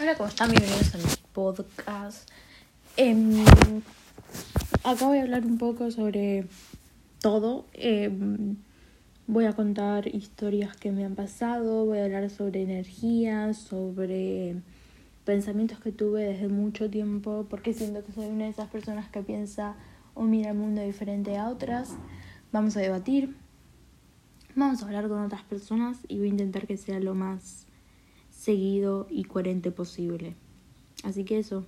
Hola, ¿cómo están? Bienvenidos a mi podcast. Em, acá voy a hablar un poco sobre todo. Em, voy a contar historias que me han pasado, voy a hablar sobre energías, sobre pensamientos que tuve desde mucho tiempo, porque siento que soy una de esas personas que piensa o mira el mundo diferente a otras. Vamos a debatir, vamos a hablar con otras personas y voy a intentar que sea lo más seguido y coherente posible. Así que eso,